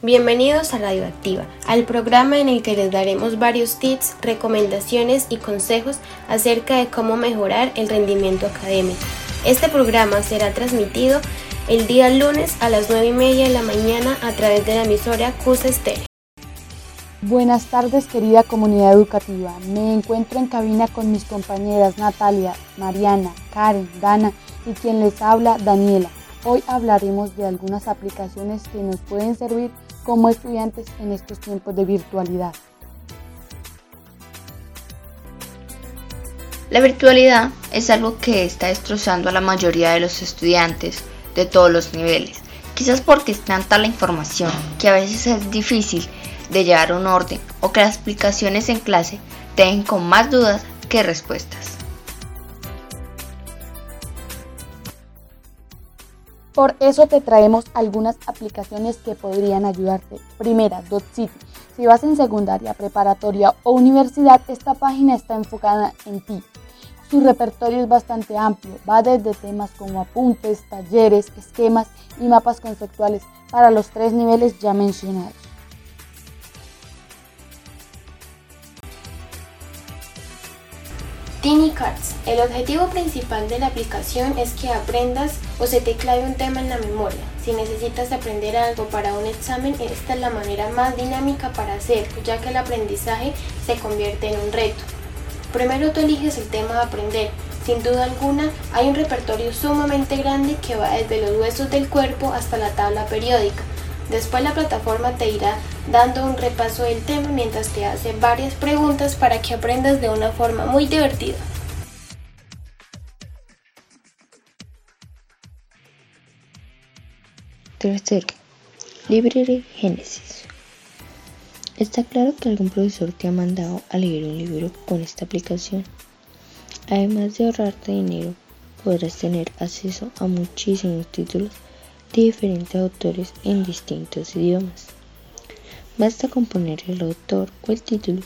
Bienvenidos a Radioactiva, al programa en el que les daremos varios tips, recomendaciones y consejos acerca de cómo mejorar el rendimiento académico. Este programa será transmitido el día lunes a las 9 y media de la mañana a través de la emisora CUS Estéreo. Buenas tardes querida comunidad educativa, me encuentro en cabina con mis compañeras Natalia, Mariana, Karen, Dana y quien les habla Daniela. Hoy hablaremos de algunas aplicaciones que nos pueden servir como estudiantes en estos tiempos de virtualidad. La virtualidad es algo que está destrozando a la mayoría de los estudiantes de todos los niveles, quizás porque es tanta la información que a veces es difícil de llevar un orden o que las explicaciones en clase te con más dudas que respuestas. Por eso te traemos algunas aplicaciones que podrían ayudarte. Primera, DotCity. Si vas en secundaria, preparatoria o universidad, esta página está enfocada en ti. Su repertorio es bastante amplio, va desde temas como apuntes, talleres, esquemas y mapas conceptuales para los tres niveles ya mencionados. Cards. El objetivo principal de la aplicación es que aprendas o se te clave un tema en la memoria. Si necesitas aprender algo para un examen, esta es la manera más dinámica para hacerlo, ya que el aprendizaje se convierte en un reto. Primero tú eliges el tema a aprender. Sin duda alguna, hay un repertorio sumamente grande que va desde los huesos del cuerpo hasta la tabla periódica. Después la plataforma te irá dando un repaso del tema mientras te hace varias preguntas para que aprendas de una forma muy divertida. Tercero, Library Genesis. Está claro que algún profesor te ha mandado a leer un libro con esta aplicación. Además de ahorrarte dinero, podrás tener acceso a muchísimos títulos de diferentes autores en distintos idiomas. Basta con poner el autor o el título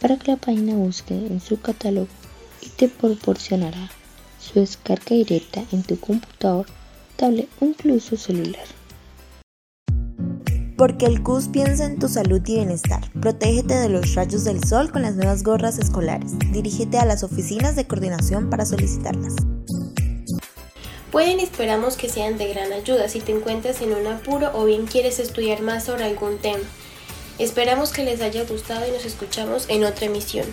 para que la página busque en su catálogo y te proporcionará su descarga directa en tu computador, tablet o incluso celular. Porque el CUS piensa en tu salud y bienestar. Protégete de los rayos del sol con las nuevas gorras escolares. Dirígete a las oficinas de coordinación para solicitarlas. Pueden esperamos que sean de gran ayuda si te encuentras en un apuro o bien quieres estudiar más sobre algún tema. Esperamos que les haya gustado y nos escuchamos en otra emisión.